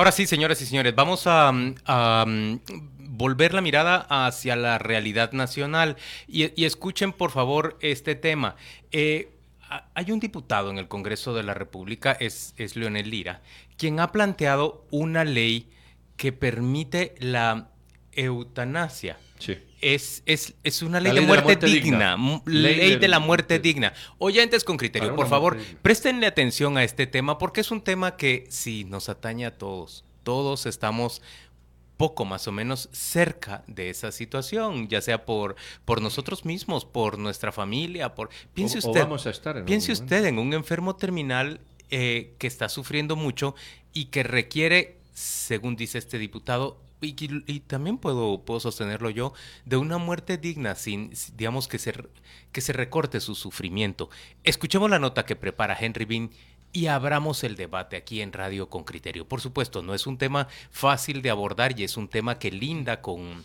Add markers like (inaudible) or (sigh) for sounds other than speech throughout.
Ahora sí, señoras y señores, vamos a, mm, volver la mirada hacia la realidad nacional y, escuchen por favor este tema. Eh, hay un diputado en el Congreso de la República, es, es Leonel Lira, quien ha planteado una ley que permite la eutanasia. Sí. Es, es, es, una ley, de, muerte digna, ley, de, la muerte digna. Oyentes con criterio, por favor, préstenle atención a este tema porque es un tema que sí nos atañe a todos. Todos estamos poco más o menos cerca de esa situación, ya sea por, por nosotros mismos, por nuestra familia, por piense usted, piense usted en un enfermo terminal eh, que está sufriendo mucho y que requiere, según dice este diputado, y, también puedo, puedo sostenerlo yo, de una muerte digna, sin, digamos, que se, que se recorte su sufrimiento. Escuchemos la nota que prepara Henry Bean y abramos el debate aquí en Radio con Criterio. Por supuesto, no es un tema fácil de abordar y es un tema que linda con,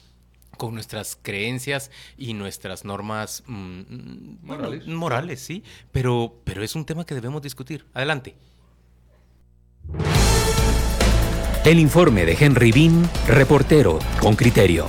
con nuestras creencias y nuestras normas mm, morales. morales, sí, pero, pero es un tema que debemos discutir. Adelante. El informe de Henry Bean, reportero con criterio.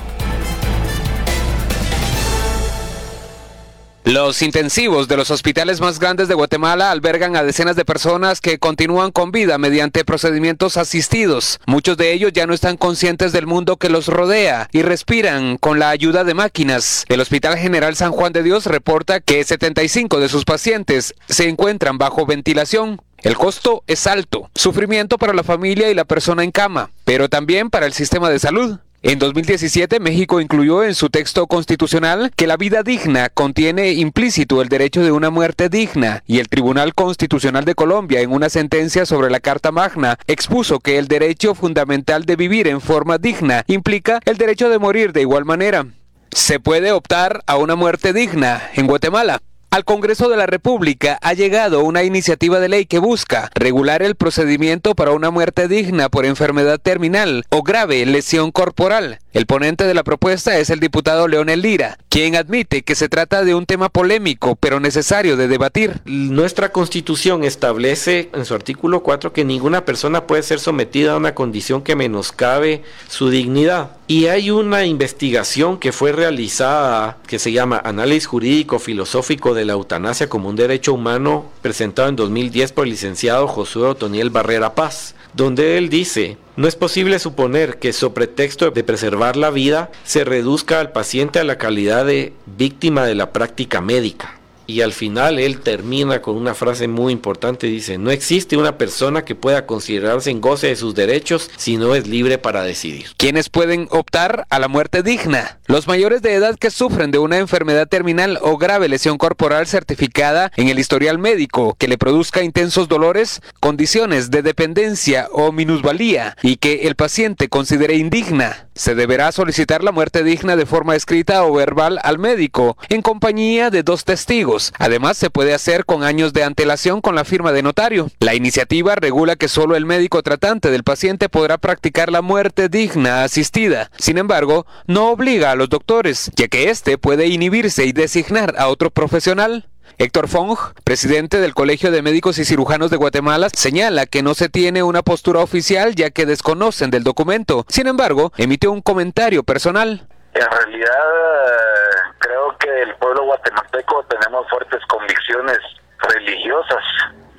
Los intensivos de los hospitales más grandes de Guatemala albergan a decenas de personas que continúan con vida mediante procedimientos asistidos. Muchos de ellos ya no están conscientes del mundo que los rodea y respiran con la ayuda de máquinas. El Hospital General San Juan de Dios reporta que 75 de sus pacientes se encuentran bajo ventilación. El costo es alto, sufrimiento para la familia y la persona en cama, pero también para el sistema de salud. En 2017, México incluyó en su texto constitucional que la vida digna contiene implícito el derecho de una muerte digna y el Tribunal Constitucional de Colombia, en una sentencia sobre la Carta Magna, expuso que el derecho fundamental de vivir en forma digna implica el derecho de morir de igual manera. Se puede optar a una muerte digna en Guatemala. Al Congreso de la República ha llegado una iniciativa de ley que busca regular el procedimiento para una muerte digna por enfermedad terminal o grave lesión corporal. El ponente de la propuesta es el diputado Leonel Lira, quien admite que se trata de un tema polémico pero necesario de debatir. Nuestra constitución establece en su artículo 4 que ninguna persona puede ser sometida a una condición que menoscabe su dignidad. Y hay una investigación que fue realizada que se llama Análisis Jurídico Filosófico de la Eutanasia como un Derecho Humano, presentado en 2010 por el licenciado Josué Otoniel Barrera Paz, donde él dice, no es posible suponer que sobre pretexto de preservar la vida se reduzca al paciente a la calidad de víctima de la práctica médica. Y al final él termina con una frase muy importante, dice, no existe una persona que pueda considerarse en goce de sus derechos si no es libre para decidir. ¿Quiénes pueden optar a la muerte digna? Los mayores de edad que sufren de una enfermedad terminal o grave lesión corporal certificada en el historial médico que le produzca intensos dolores, condiciones de dependencia o minusvalía y que el paciente considere indigna. Se deberá solicitar la muerte digna de forma escrita o verbal al médico en compañía de dos testigos Además, se puede hacer con años de antelación con la firma de notario. La iniciativa regula que solo el médico tratante del paciente podrá practicar la muerte digna asistida. Sin embargo, no obliga a los doctores, ya que éste puede inhibirse y designar a otro profesional. Héctor Fong, presidente del Colegio de Médicos y Cirujanos de Guatemala, señala que no se tiene una postura oficial ya que desconocen del documento. Sin embargo, emitió un comentario personal. En realidad creo que el pueblo guatemalteco tenemos fuertes convicciones religiosas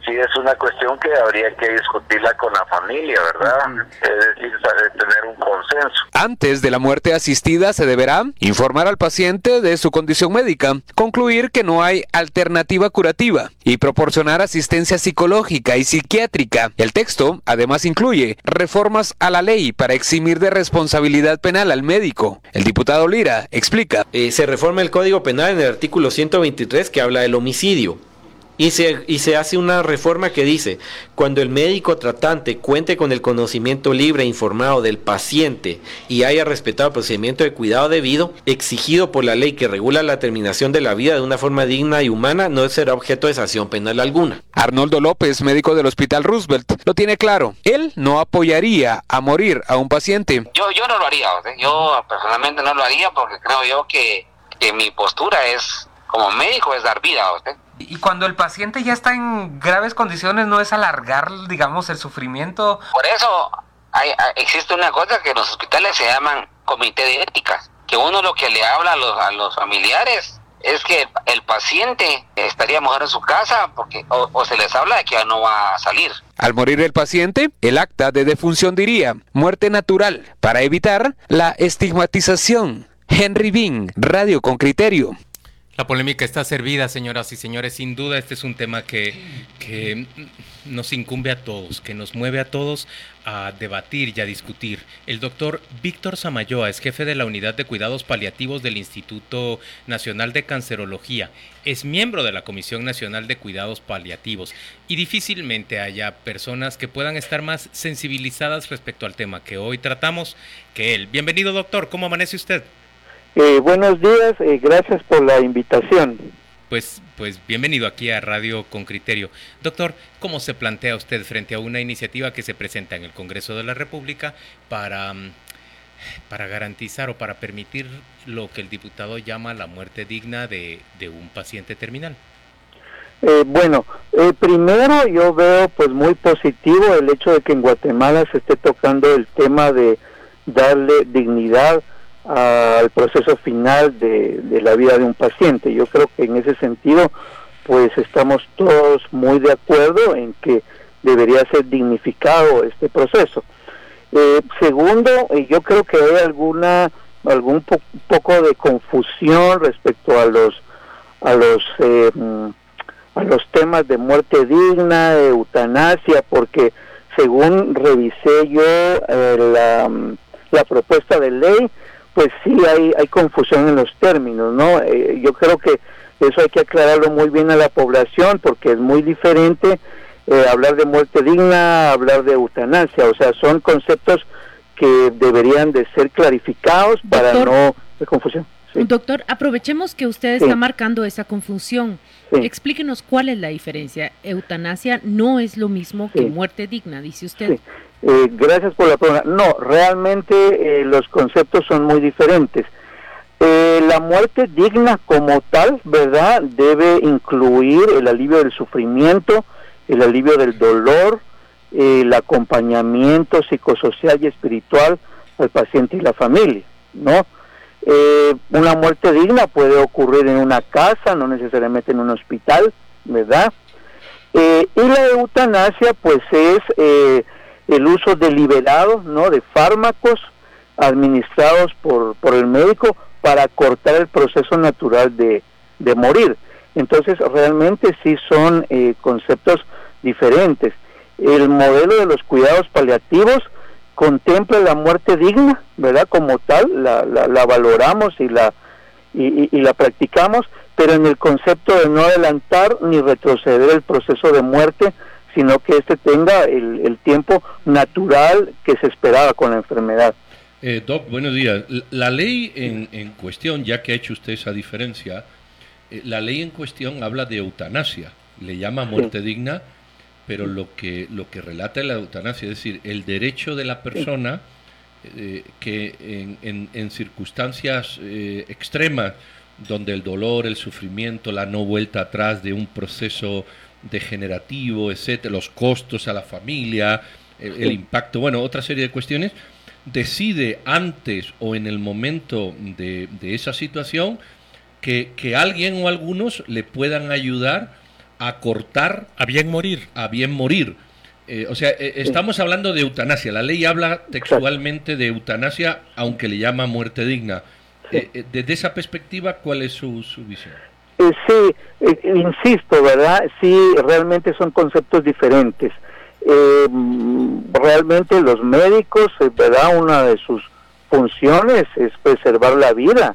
sí es una cuestión que habría que discutirla con la familia, ¿verdad? Es decir, tener un consenso. Antes de la muerte asistida se deberá informar al paciente de su condición médica, concluir que no hay alternativa curativa y proporcionar asistencia psicológica y psiquiátrica. El texto además incluye reformas a la ley para eximir de responsabilidad penal al médico. El diputado Lira explica. Eh, se reforma el Código Penal en el artículo 123 que habla del homicidio. Y se, y se hace una reforma que dice, cuando el médico tratante cuente con el conocimiento libre e informado del paciente y haya respetado el procedimiento de cuidado debido, exigido por la ley que regula la terminación de la vida de una forma digna y humana, no será objeto de sanción penal alguna. Arnoldo López, médico del Hospital Roosevelt, lo tiene claro. Él no apoyaría a morir a un paciente. Yo, yo no lo haría, yo personalmente no lo haría porque creo yo que, que mi postura es, como médico, es dar vida. ¿usted? Y cuando el paciente ya está en graves condiciones, ¿no es alargar, digamos, el sufrimiento? Por eso hay, existe una cosa que en los hospitales se llaman comité de ética, que uno lo que le habla a los, a los familiares es que el paciente estaría mejor en su casa porque o, se les habla de que ya no va a salir. Al morir el paciente, el acta de defunción diría muerte natural para evitar la estigmatización. Henry Bean, Radio con Criterio. La polémica está servida, señoras y señores. Sin duda, este es un tema que, nos incumbe a todos, que nos mueve a todos a debatir y a discutir. El doctor Víctor Samayoa es jefe de la Unidad de Cuidados Paliativos del Instituto Nacional de Cancerología. Es miembro de la Comisión Nacional de Cuidados Paliativos y difícilmente haya personas que puedan estar más sensibilizadas respecto al tema que hoy tratamos que él. Bienvenido, doctor. ¿Cómo amanece usted? Eh, buenos días, eh, gracias por la invitación. Pues, pues bienvenido aquí a Radio con Criterio. Doctor, ¿cómo se plantea usted frente a una iniciativa que se presenta en el Congreso de la República para, mm, para garantizar o para permitir lo que el diputado llama la muerte digna de, un paciente terminal? Eh, bueno, primero yo veo pues muy positivo el hecho de que en Guatemala se esté tocando el tema de darle dignidad al proceso final de, la vida de un paciente. Yo creo que en ese sentido, pues estamos todos muy de acuerdo en que debería ser dignificado este proceso. Eh, segundo, eh, yo creo que hay alguna algún poco de confusión respecto a los a los eh, a los temas de muerte digna, de eutanasia, porque según revisé yo la, la propuesta de ley, pues sí hay, hay confusión en los términos, ¿no? Eh, yo creo que eso hay que aclararlo muy bien a la población porque es muy diferente eh, hablar de muerte digna, hablar de eutanasia, o sea, son conceptos que deberían de ser clarificados para no de confusión. Doctor, aprovechemos que usted está marcando esa confusión. Explíquenos cuál es la diferencia. Eutanasia no es lo mismo que muerte digna, dice usted. Eh, gracias por la pregunta. No, realmente eh, los conceptos son muy diferentes. Eh, la muerte digna como tal, ¿verdad? Debe incluir el alivio del sufrimiento, el alivio del dolor, el acompañamiento psicosocial y espiritual al paciente y la familia, ¿no? una muerte digna puede ocurrir en una casa, no necesariamente en un hospital, ¿verdad? y la eutanasia, pues es el uso deliberado ¿no? de fármacos administrados por, por el médico para cortar el proceso natural de, de morir. Entonces realmente sí son eh, conceptos diferentes. El modelo de los cuidados paliativos contempla la muerte digna, ¿verdad? Como tal, la, la, valoramos y la, y, y, la practicamos, pero en el concepto de no adelantar ni retroceder el proceso de muerte sino que éste tenga el, tiempo natural que se esperaba con la enfermedad. Eh, Doc, buenos días. La ley en, en, cuestión, ya que ha hecho usted esa diferencia, eh, la ley en cuestión habla de eutanasia, le llama muerte digna, pero lo que, lo que relata la eutanasia, es decir, el derecho de la persona eh, que en, en, en circunstancias eh, extremas, donde el dolor, el sufrimiento, la no vuelta atrás de un proceso degenerativo, etcétera, los costos a la familia, el, impacto, bueno, otra serie de cuestiones, decide antes o en el momento de, esa situación que, alguien o algunos le puedan ayudar a cortar. A bien morir. A bien morir. Eh, o sea, eh, estamos hablando de eutanasia. La ley habla textualmente de eutanasia, aunque le llama muerte digna. Eh, desde esa perspectiva, ¿cuál es su, su visión? Eh, sí, eh, insisto, ¿verdad? Sí, realmente son conceptos diferentes. Eh, realmente los médicos, ¿verdad? Una de sus funciones es preservar la vida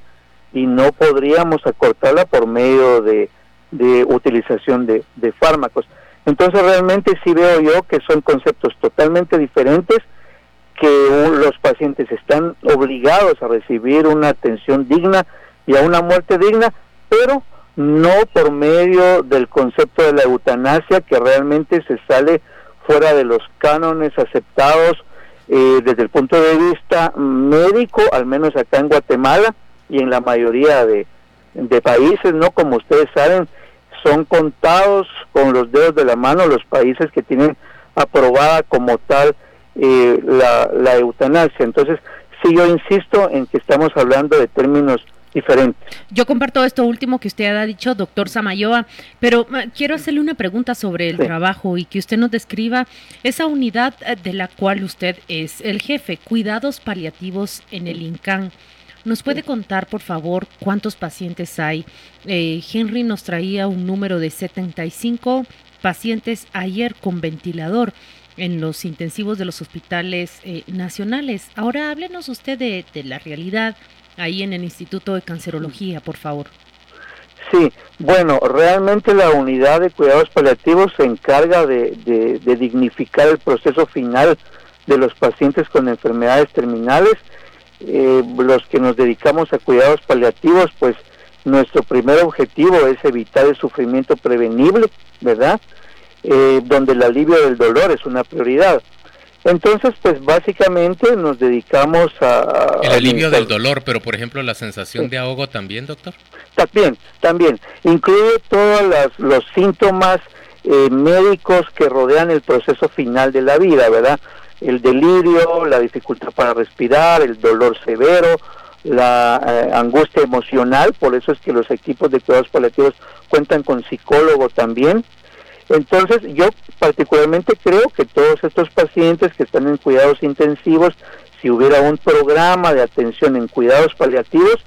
y no podríamos acortarla por medio de, de utilización de, de fármacos. Entonces realmente sí veo yo que son conceptos totalmente diferentes, que los pacientes están obligados a recibir una atención digna y a una muerte digna, pero no por medio del concepto de la eutanasia que realmente se sale fuera de los cánones aceptados eh, desde el punto de vista médico, al menos acá en Guatemala y en la mayoría de, países, ¿no? Como ustedes saben, son contados con los dedos de la mano los países que tienen aprobada como tal eh, la, la eutanasia. Entonces, sí, yo insisto en que estamos hablando de términos diferentes. Yo comparto esto último que usted ha dicho, doctor Samayoa, pero quiero hacerle una pregunta sobre el trabajo y que usted nos describa esa unidad eh, de la cual usted es el jefe, cuidados paliativos en el INCAN. ¿Nos puede contar, por favor, cuántos pacientes hay? Eh, Henry nos traía un número de 75 pacientes ayer con ventilador en los intensivos de los hospitales eh, nacionales. Ahora háblenos usted de, la realidad ahí en el Instituto de Cancerología, por favor. Sí, bueno, realmente la unidad de cuidados paliativos se encarga de dignificar el proceso final de los pacientes con enfermedades terminales eh, los que nos dedicamos a cuidados paliativos, pues nuestro primer objetivo es evitar el sufrimiento prevenible, ¿verdad? Eh, donde el alivio del dolor es una prioridad. Entonces, pues básicamente nos dedicamos a... El alivio del dolor, pero por ejemplo la sensación de ahogo también, doctor. También, también. Incluye todos los síntomas eh, médicos que rodean el proceso final de la vida, ¿verdad? el delirio, la dificultad para respirar, el dolor severo, la eh, angustia emocional, por eso es que los equipos de cuidados paliativos cuentan con psicólogo también. Entonces yo particularmente creo que todos estos pacientes que están en cuidados intensivos, si hubiera un programa de atención en cuidados paliativos,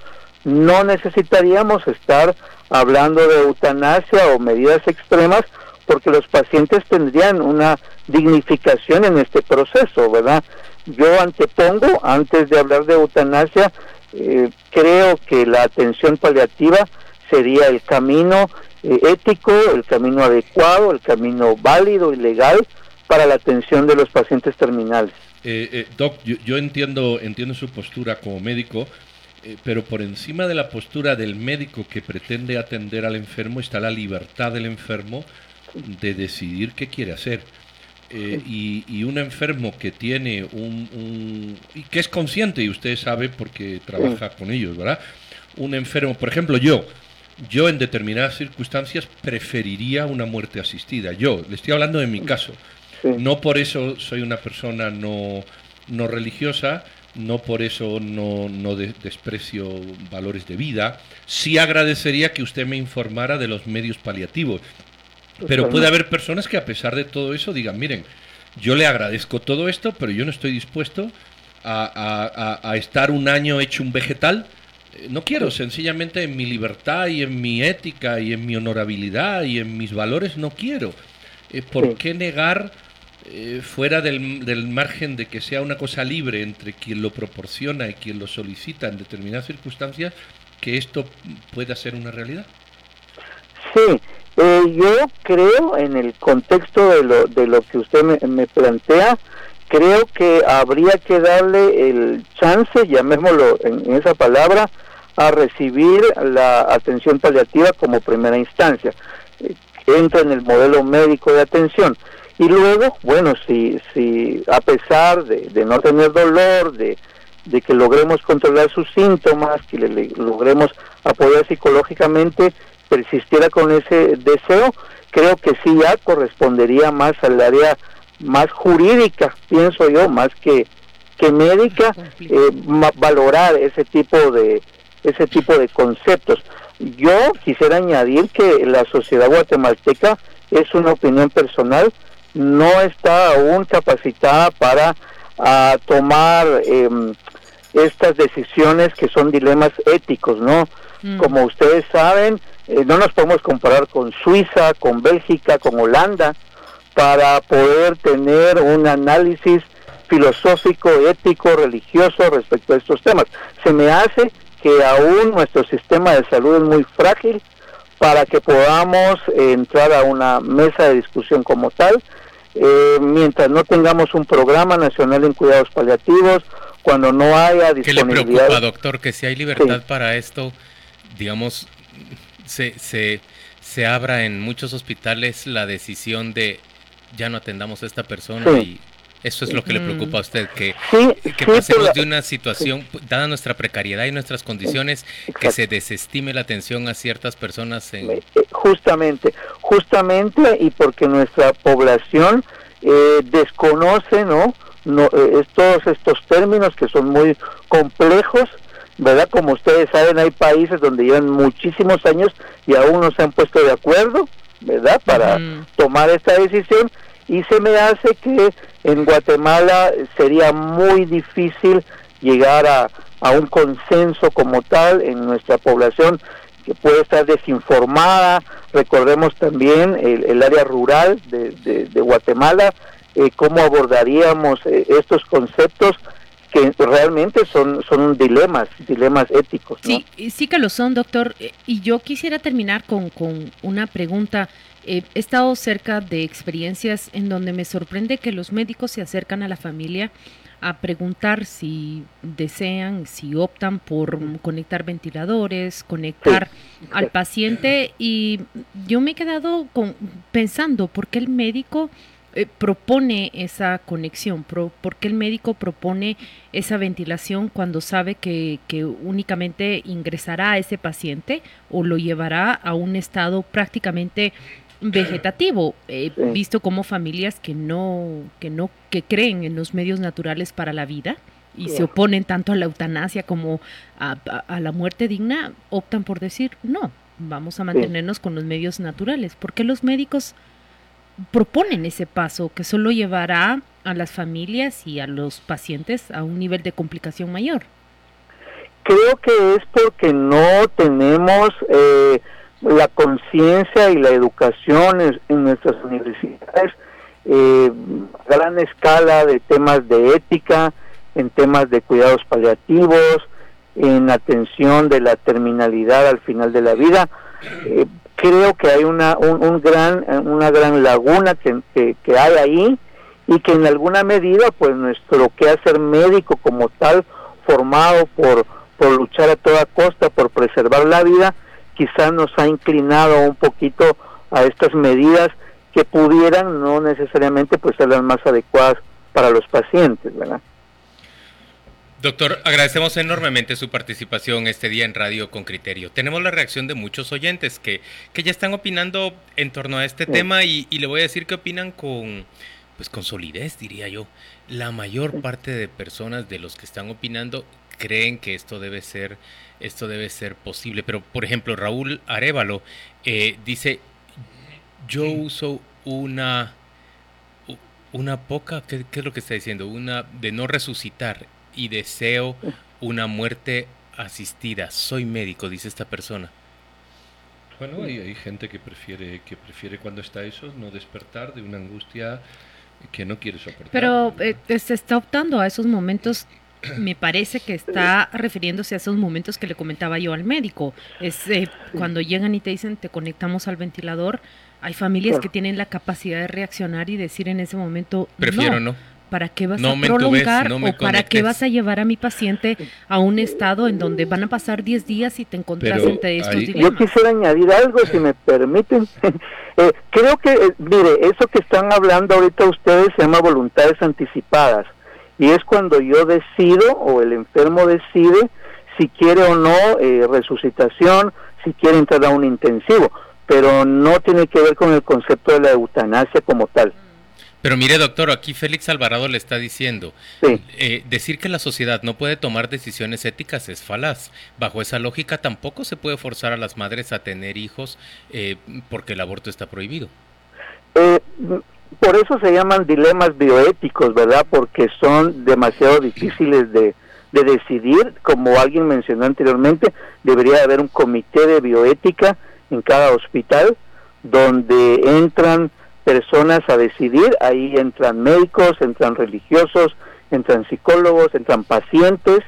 no necesitaríamos estar hablando de eutanasia o medidas extremas porque los pacientes tendrían una dignificación en este proceso, ¿verdad? Yo antepongo, antes de hablar de eutanasia, eh, creo que la atención paliativa sería el camino eh, ético, el camino adecuado, el camino válido y legal para la atención de los pacientes terminales. Eh, doc, yo, entiendo, entiendo su postura como médico, pero por encima de la postura del médico que pretende atender al enfermo está la libertad del enfermo de decidir qué quiere hacer. Eh, y, un enfermo que tiene un, y que es consciente y usted sabe porque trabaja con ellos, ¿verdad? Un enfermo, por ejemplo, yo, yo en determinadas circunstancias preferiría una muerte asistida. Yo, le estoy hablando de mi caso. No por eso soy una persona no, no religiosa, no por eso no, no desprecio valores de vida. Sí agradecería que usted me informara de los medios paliativos. Pero puede haber personas que a pesar de todo eso digan, miren, yo le agradezco todo esto, pero yo no estoy dispuesto a, estar un año hecho un vegetal. Eh, no quiero, sencillamente en mi libertad y en mi ética y en mi honorabilidad y en mis valores no quiero. Eh, ¿Por qué negar eh, fuera del, del, margen de que sea una cosa libre entre quien lo proporciona y quien lo solicita en determinadas circunstancias que esto pueda ser una realidad? Sí, eh, yo creo, en el contexto de lo, de lo que usted me, plantea, creo que habría que darle el chance, llamémoslo en, esa palabra, a recibir la atención paliativa como primera instancia. Entra en el modelo médico de atención. Y luego, bueno, si, si a pesar de, no tener dolor, de, de que logremos controlar sus síntomas, que le logremos apoyar psicológicamente, persistiera con ese deseo, creo que sí ya correspondería más al área más jurídica, pienso yo, más que, que médica, eh, valorar ese tipo de ese tipo de conceptos. Yo quisiera añadir que la sociedad guatemalteca es una opinión personal, no está aún capacitada para a, tomar em, estas decisiones que son dilemas éticos, ¿no? Mm. Como ustedes saben, eh, no nos podemos comparar con Suiza, con Bélgica, con Holanda, para poder tener un análisis filosófico, ético, religioso respecto a estos temas. Se me hace que aún nuestro sistema de salud es muy frágil para que podamos entrar a una mesa de discusión como tal, eh, mientras no tengamos un programa nacional en cuidados paliativos, cuando no haya disponibilidad. ¿Qué le preocupa, doctor, que si hay libertad para esto, digamos, se, se, se abra en muchos hospitales la decisión de ya no atendamos a esta persona y eso es lo que le preocupa a usted, que, que pasemos de una situación, dada nuestra precariedad y nuestras condiciones, que se desestime la atención a ciertas personas. En... Eh, justamente, justamente y porque nuestra población eh, desconoce, ¿no? no, eh, todos estos términos que son muy complejos, ¿verdad? Como ustedes saben, hay países donde llevan muchísimos años y aún no se han puesto de acuerdo, ¿verdad? Para tomar esta decisión y se me hace que en Guatemala sería muy difícil llegar a, a un consenso como tal en nuestra población que puede estar desinformada. Recordemos también el, área rural de, de, Guatemala, eh, cómo abordaríamos eh, estos conceptos que realmente son, son dilemas, dilemas éticos. Sí, sí que lo son, doctor. Eh, y yo quisiera terminar con, con una pregunta. he estado cerca de experiencias en donde me sorprende que los médicos se acercan a la familia a preguntar si desean, si optan por conectar ventiladores, conectar al paciente y yo me he quedado con, pensando por qué el médico eh, propone esa conexión, por qué el médico propone esa ventilación cuando sabe que, que únicamente ingresará a ese paciente o lo llevará a un estado prácticamente vegetativo. He visto como familias que no, que no, que creen en los medios naturales para la vida y se oponen tanto a la eutanasia como a, la muerte digna, optan por decir no, vamos a mantenernos con los medios naturales. porque los médicos proponen ese paso que solo llevará a las familias y a los pacientes a un nivel de complicación mayor? Creo que es porque no tenemos eh, la conciencia y la educación en, nuestras universidades, eh, gran escala de temas de ética, en temas de cuidados paliativos, en atención de la terminalidad al final de la vida. Eh, creo que hay una, un, gran, una gran laguna que, que, hay ahí y que en alguna medida pues nuestro quehacer médico como tal, formado por, por luchar a toda costa, por preservar la vida, quizás nos ha inclinado un poquito a estas medidas que pudieran no necesariamente pues ser las más adecuadas para los pacientes, ¿verdad? Doctor, agradecemos enormemente su participación este día en Radio con Criterio. Tenemos la reacción de muchos oyentes que, que ya están opinando en torno a este tema y, y, le voy a decir que opinan con, pues con solidez, diría yo. La mayor parte de personas de los que están opinando creen que esto debe ser esto debe ser posible. Pero, por ejemplo, Raúl Arevalo eh, dice, yo uso una, una poca, ¿qué, es lo que está diciendo? Una de no resucitar y deseo una muerte asistida. Soy médico, dice esta persona. Bueno, hay, hay gente que prefiere, que prefiere cuando está eso no despertar de una angustia que no quiere soportar. Pero eh, se está optando a esos momentos (clears throat) me parece que está refiriéndose a esos momentos que le comentaba yo al médico. Es eh, cuando llegan y te dicen te conectamos al ventilador. Hay familias que tienen la capacidad de reaccionar y decir en ese momento prefiero no. ¿Para qué vas a prolongar o para qué vas a llevar a mi paciente a un estado en donde van a pasar 10 días y te encontrás entre estos Yo quisiera añadir algo, si me permiten. (laughs) Eh, creo que, eh, mire, eso que están hablando ahorita ustedes se llama voluntades anticipadas y es cuando yo decido o el enfermo decide si quiere o no eh, resucitación, si quiere entrar a un intensivo, pero no tiene que ver con el concepto de la eutanasia como tal. Pero mire, doctor, aquí Félix Alvarado le está diciendo, eh, decir que la sociedad no puede tomar decisiones éticas es falaz. Bajo esa lógica tampoco se puede forzar a las madres a tener hijos eh, porque el aborto está prohibido. Eh, por eso se llaman dilemas bioéticos, ¿verdad? Porque son demasiado difíciles de, de decidir. Como alguien mencionó anteriormente, debería haber un comité de bioética en cada hospital donde entran personas a decidir, ahí entran médicos, entran religiosos, entran psicólogos, entran pacientes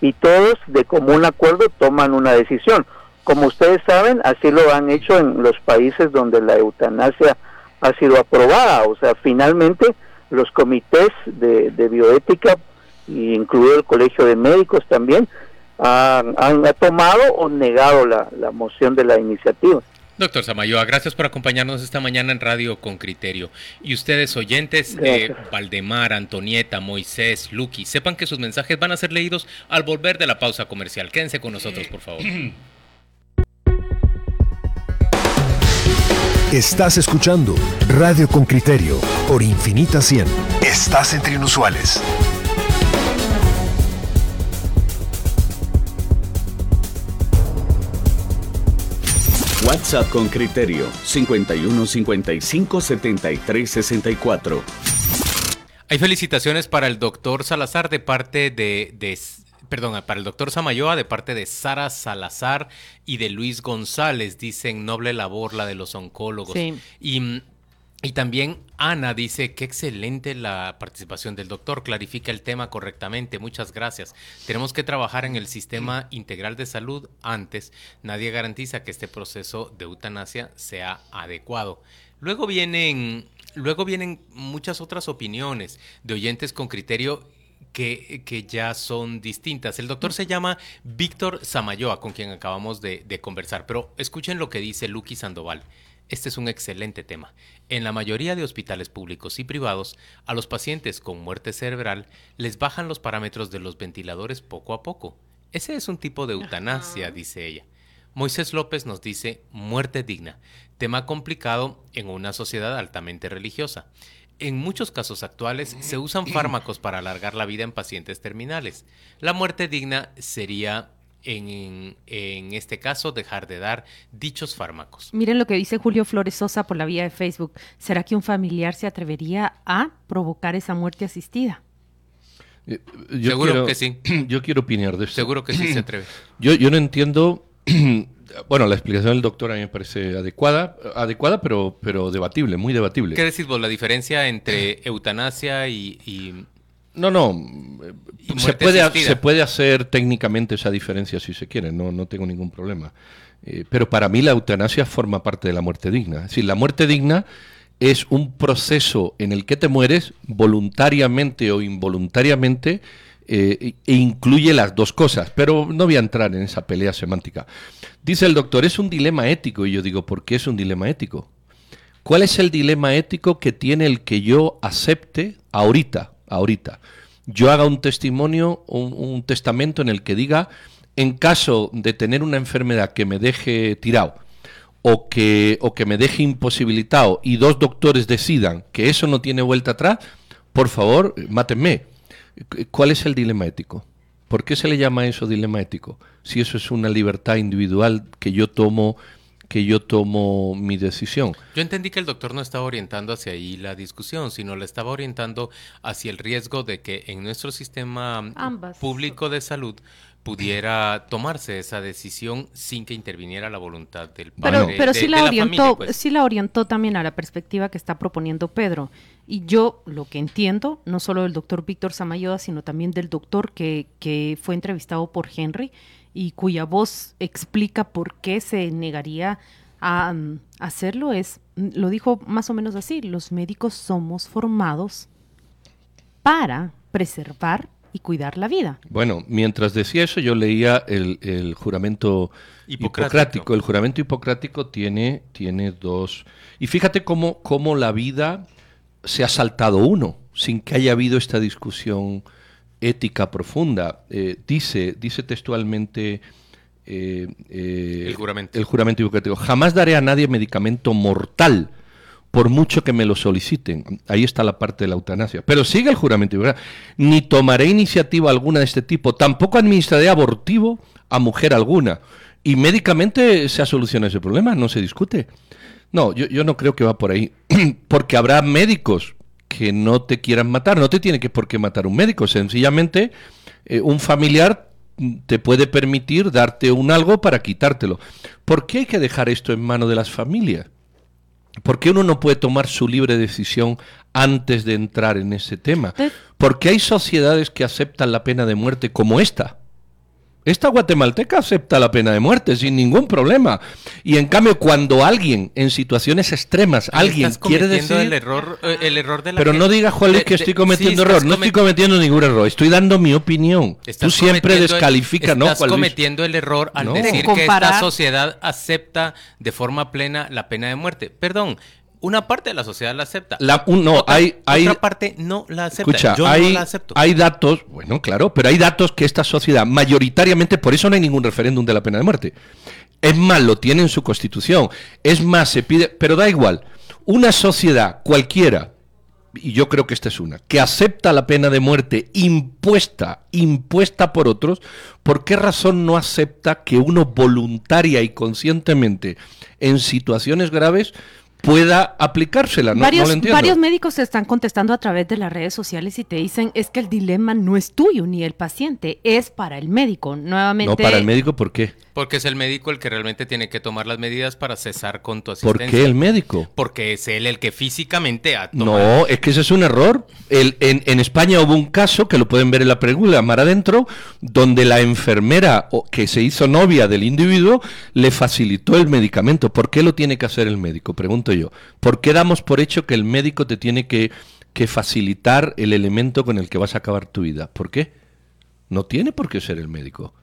y todos de común acuerdo toman una decisión. Como ustedes saben, así lo han hecho en los países donde la eutanasia ha sido aprobada. O sea, finalmente los comités de, bioética, incluido el Colegio de Médicos también, han, tomado o negado la, moción de la iniciativa. Doctor Samayoa, gracias por acompañarnos esta mañana en Radio con Criterio. Y ustedes, oyentes, eh, Valdemar, Antonieta, Moisés, Lucky, sepan que sus mensajes van a ser leídos al volver de la pausa comercial. Quédense con nosotros, por favor. Estás escuchando Radio con Criterio por Infinita 100. Estás entre inusuales. WhatsApp con criterio 51 55 73 64. Hay felicitaciones para el doctor Salazar de parte de, de perdón, para el doctor Samayoa de parte de Sara Salazar y de Luis González. Dicen noble labor la de los oncólogos. Y, y también Ana dice que excelente la participación del doctor, clarifica el tema correctamente, muchas gracias. Tenemos que trabajar en el sistema integral de salud antes. Nadie garantiza que este proceso de eutanasia sea adecuado. Luego vienen, luego vienen muchas otras opiniones de oyentes con criterio que, ya son distintas. El doctor se llama Víctor Samayoa, con quien acabamos de, conversar, pero escuchen lo que dice Luqui Sandoval. Este es un excelente tema. En la mayoría de hospitales públicos y privados, a los pacientes con muerte cerebral les bajan los parámetros de los ventiladores poco a poco. Ese es un tipo de eutanasia, dice ella. Moisés López nos dice muerte digna, tema complicado en una sociedad altamente religiosa. En muchos casos actuales se usan fármacos para alargar la vida en pacientes terminales. La muerte digna sería en, en, este caso, dejar de dar dichos fármacos. Miren lo que dice Julio Flores Sosa por la vía de Facebook. ¿Será que un familiar se atrevería a provocar esa muerte asistida? Seguro que sí. (clears throat) Yo quiero opinar de esto. Seguro que sí se atreve. (clears throat) Yo, yo no entiendo (clears throat) bueno, la explicación del doctor a mí me parece adecuada, adecuada pero, pero debatible, muy debatible. ¿Qué decís vos? La diferencia entre eutanasia y... No, no, se puede, se puede hacer técnicamente esa diferencia si se quiere, no, no tengo ningún problema. Eh, pero para mí la eutanasia forma parte de la muerte digna. Es decir, la muerte digna es un proceso en el que te mueres voluntariamente o involuntariamente eh, e incluye las dos cosas, pero no voy a entrar en esa pelea semántica. Dice el doctor, es un dilema ético, y yo digo, ¿por qué es un dilema ético? ¿Cuál es el dilema ético que tiene el que yo acepte ahorita, ahorita? Yo haga un testimonio, un, testamento en el que diga, en caso de tener una enfermedad que me deje tirado, o que, o que me deje imposibilitado y dos doctores decidan que eso no tiene vuelta atrás, por favor, mátenme. ¿Cuál es el dilema ético? ¿Por qué se le llama eso dilema ético? Si eso es una libertad individual que yo tomo que yo tomo mi decisión. Yo entendí que el doctor no estaba orientando hacia ahí la discusión, sino le estaba orientando hacia el riesgo de que en nuestro sistema público de salud pudiera tomarse esa decisión sin que interviniera la voluntad del padre. Pero, pero sí la, orientó, pues. sí la orientó también a la perspectiva que está proponiendo Pedro. Y yo lo que entiendo, no solo del doctor Víctor Samayoa, sino también del doctor que, que fue entrevistado por Henry y cuya voz explica por qué se negaría a mm, hacerlo, es, mm, lo dijo más o menos así, los médicos somos formados para preservar y cuidar la vida. Bueno, mientras decía eso, yo leía el, juramento hipocrático. El juramento hipocrático tiene, tiene dos. Y fíjate cómo, cómo la vida se ha saltado uno, sin que haya habido esta discusión ética profunda. Eh, dice, dice textualmente eh, eh, el, juramento. el juramento hipocrático: jamás daré a nadie medicamento mortal por mucho que me lo soliciten. Ahí está la parte de la eutanasia. Pero sigue el juramento. Ni tomaré iniciativa alguna de este tipo, tampoco administraré abortivo a mujer alguna. Y médicamente se ha solucionado ese problema, no se discute. No, yo, no creo que va por ahí, (clears throat) porque habrá médicos que no te quieran matar, no te tiene que por qué matar un médico, sencillamente eh, un familiar te puede permitir darte un algo para quitártelo. ¿Por qué hay que dejar esto en manos de las familias? ¿Por qué uno no puede tomar su libre decisión antes de entrar en ese tema? Porque hay sociedades que aceptan la pena de muerte como esta. Esta guatemalteca acepta la pena de muerte sin ningún problema. Y en cambio, cuando alguien en situaciones extremas, alguien quiere decir. El error, eh, el error de la Pero no diga, Juan que estoy cometiendo error. No estoy cometiendo ningún error. Estoy dando mi opinión. Tú siempre descalificas, ¿no? Estás cometiendo el error al decir que esta sociedad acepta de forma plena la pena de muerte. Perdón, una parte de la sociedad la acepta. La, no, otra, hay, hay, otra parte no la acepta. Escucha, Yo hay, no la acepto. Hay datos, bueno, claro, pero hay datos que esta sociedad, mayoritariamente, por eso no hay ningún referéndum de la pena de muerte. Es más, lo tiene en su constitución. Es más, se pide, pero da igual. Una sociedad cualquiera, y yo creo que esta es una, que acepta la pena de muerte impuesta, impuesta por otros, ¿por qué razón no acepta que uno voluntaria y conscientemente en situaciones graves pueda aplicársela. No, varios, lo entiendo. varios médicos se están contestando a través de las redes sociales y te dicen es que el dilema no es tuyo ni el paciente, es para el médico. Nuevamente. No, para el médico, ¿por qué? Porque es el médico el que realmente tiene que tomar las medidas para cesar con tu asistencia. ¿Por qué el médico? Porque es él el que físicamente ha tomado. No, es que ese es un error. El, en, en, España hubo un caso, que lo pueden ver en la película, Mar Adentro, donde la enfermera que se hizo novia del individuo le facilitó el medicamento. ¿Por qué lo tiene que hacer el médico? Pregunto yo. ¿Por qué damos por hecho que el médico te tiene que, que facilitar el elemento con el que vas a acabar tu vida? ¿Por qué? No tiene por qué ser el médico.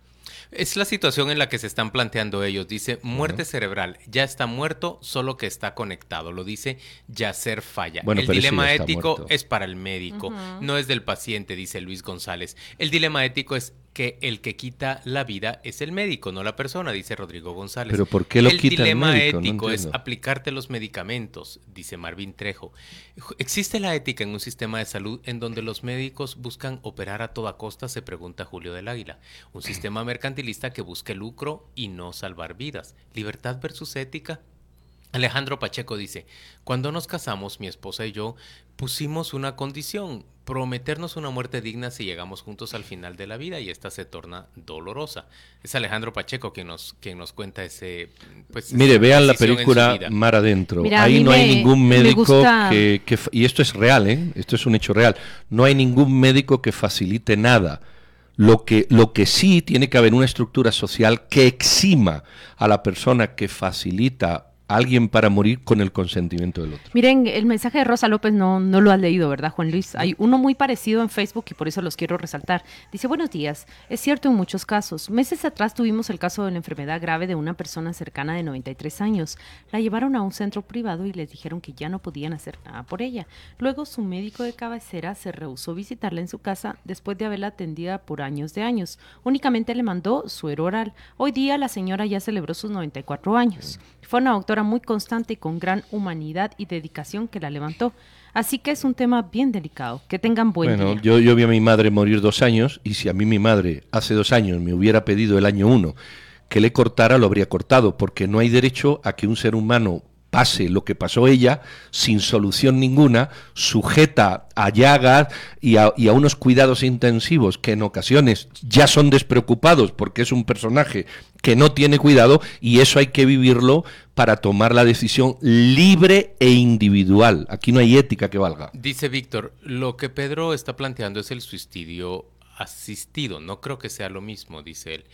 Es la situación en la que se están planteando ellos. Dice muerte cerebral. Ya está muerto, solo que está conectado. Lo dice Yacer Falla. el dilema ético es para el médico, no es del paciente, dice Luis González. El dilema ético es que el que quita la vida es el médico, no la persona, dice Rodrigo González. Pero ¿por qué lo el quita dilema el médico? ético no es aplicarte los medicamentos, dice Marvin Trejo. ¿Existe la ética en un sistema de salud en donde los médicos buscan operar a toda costa? Se pregunta Julio del Águila. Un (clears throat) sistema mercantilista que busque lucro y no salvar vidas. ¿Libertad versus ética? Alejandro Pacheco dice, cuando nos casamos, mi esposa y yo pusimos una condición, prometernos una muerte digna si llegamos juntos al final de la vida y esta se torna dolorosa. Es Alejandro Pacheco quien nos, quien nos cuenta ese... Pues, Mire, vean la película Mar Adentro. Mira, Ahí no me, hay ningún médico gusta... que, que... Y esto es real, ¿eh? Esto es un hecho real. No hay ningún médico que facilite nada. Lo que, lo que sí tiene que haber una estructura social que exima a la persona que facilita alguien para morir con el consentimiento del otro. Miren, el mensaje de Rosa López no, no lo has leído, ¿verdad, Juan Luis? Hay uno muy parecido en Facebook y por eso los quiero resaltar. Dice, buenos días. Es cierto en muchos casos. Meses atrás tuvimos el caso de una enfermedad grave de una persona cercana de 93 años. La llevaron a un centro privado y les dijeron que ya no podían hacer nada por ella. Luego su médico de cabecera se rehusó visitarla en su casa después de haberla atendida por años de años. Únicamente le mandó suero oral. Hoy día la señora ya celebró sus 94 años. Fue una doctora muy constante y con gran humanidad y dedicación que la levantó. Así que es un tema bien delicado. Que tengan buen bueno, día. Yo, yo vi a mi madre morir dos años y si a mí mi madre hace dos años me hubiera pedido el año uno que le cortara, lo habría cortado, porque no hay derecho a que un ser humano pase lo que pasó ella sin solución ninguna, sujeta a llagas y a, y a, unos cuidados intensivos que en ocasiones ya son despreocupados porque es un personaje que no tiene cuidado y eso hay que vivirlo para tomar la decisión libre e individual. Aquí no hay ética que valga. Dice Víctor, lo que Pedro está planteando es el suicidio asistido. No creo que sea lo mismo, dice él.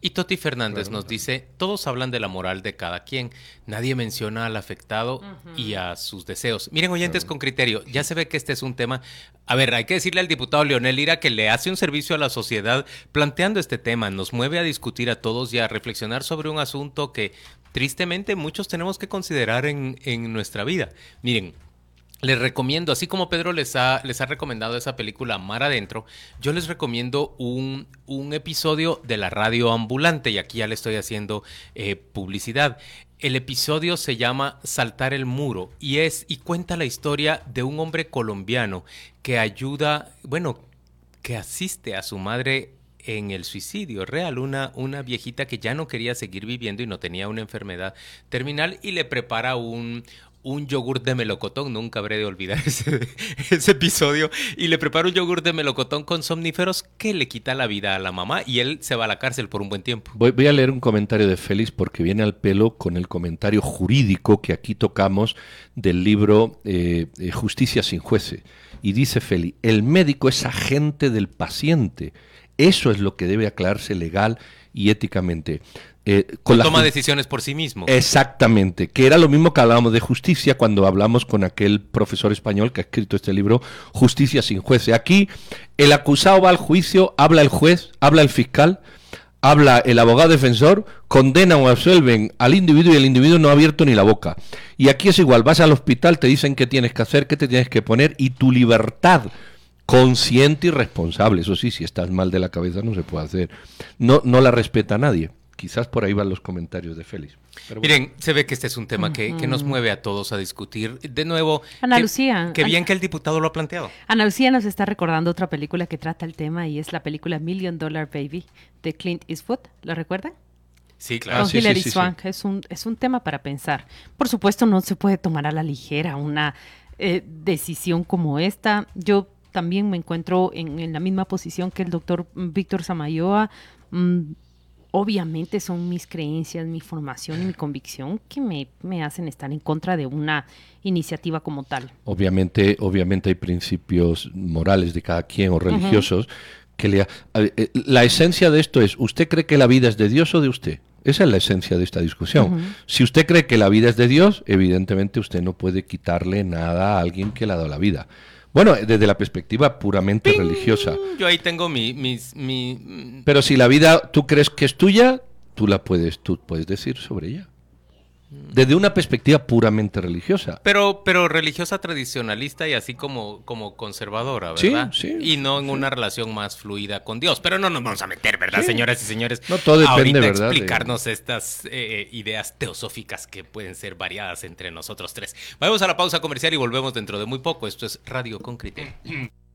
Y Toti Fernández claro, nos claro. dice, todos hablan de la moral de cada quien, nadie menciona al afectado uh -huh. y a sus deseos. Miren, oyentes claro. con criterio, ya se ve que este es un tema... A ver, hay que decirle al diputado Leonel Ira que le hace un servicio a la sociedad planteando este tema, nos mueve a discutir a todos y a reflexionar sobre un asunto que tristemente muchos tenemos que considerar en, en nuestra vida. Miren, les recomiendo, así como Pedro les ha, les ha recomendado esa película Mar Adentro, yo les recomiendo un, un episodio de la radio ambulante y aquí ya le estoy haciendo eh, publicidad. El episodio se llama Saltar el muro y es y cuenta la historia de un hombre colombiano que ayuda, bueno, que asiste a su madre en el suicidio real, una, una viejita que ya no quería seguir viviendo y no tenía una enfermedad terminal y le prepara un, un yogur de melocotón, nunca habré de olvidar (laughs) ese, episodio, y le prepara un yogur de melocotón con somníferos que le quita la vida a la mamá y él se va a la cárcel por un buen tiempo. Voy, a leer un comentario de Félix porque viene al pelo con el comentario jurídico que aquí tocamos del libro eh, Justicia sin jueces. Y dice Félix, el médico es agente del paciente. Eso es lo que debe aclararse legal y éticamente. Eh, con no toma decisiones por sí mismo. Exactamente, que era lo mismo que hablábamos de justicia cuando hablamos con aquel profesor español que ha escrito este libro, Justicia sin juez. Aquí el acusado va al juicio, habla el juez, habla el fiscal, habla el abogado defensor, condenan o absuelven al individuo y el individuo no ha abierto ni la boca. Y aquí es igual, vas al hospital, te dicen qué tienes que hacer, qué te tienes que poner y tu libertad consciente y responsable. Eso sí, si estás mal de la cabeza no se puede hacer. No, no la respeta nadie. Quizás por ahí van los comentarios de Félix. Miren, se ve que este es un tema que, nos mueve a todos a discutir. De nuevo, Ana Lucía. Qué bien que el diputado lo ha planteado. Ana Lucía nos está recordando otra película que trata el tema y es la película Million Dollar Baby de Clint Eastwood. ¿Lo recuerdan? Sí, claro. Con Hilary Swank. Es, un, es un tema para pensar. Por supuesto, no se puede tomar a la ligera una eh, decisión como esta. Yo también me encuentro en, la misma posición que el doctor Víctor Samayoa. Mm, obviamente son mis creencias, mi formación y mi convicción que me, me, hacen estar en contra de una iniciativa como tal. Obviamente, obviamente hay principios morales de cada quien o religiosos que le... Eh, la esencia de esto es, ¿usted cree que la vida es de Dios o de usted? Esa es la esencia de esta discusión. Si usted cree que la vida es de Dios, evidentemente usted no puede quitarle nada a alguien que le ha dado la vida. Bueno, desde la perspectiva puramente religiosa. Yo ahí tengo mi, mis, mi... Pero si la vida tú crees que es tuya, tú la puedes, tú puedes decir sobre ella desde una perspectiva puramente religiosa. Pero, pero religiosa tradicionalista y así como, como conservadora, ¿verdad? Sí, sí. Y no en una relación más fluida con Dios. Pero no nos vamos a meter, ¿verdad, señoras y señores? No todo depende, Ahorita explicarnos estas eh, eh, ideas teosóficas que pueden ser variadas entre nosotros tres. Vamos a la pausa comercial y volvemos dentro de muy poco. Esto es Radio con Criterio. (clears throat)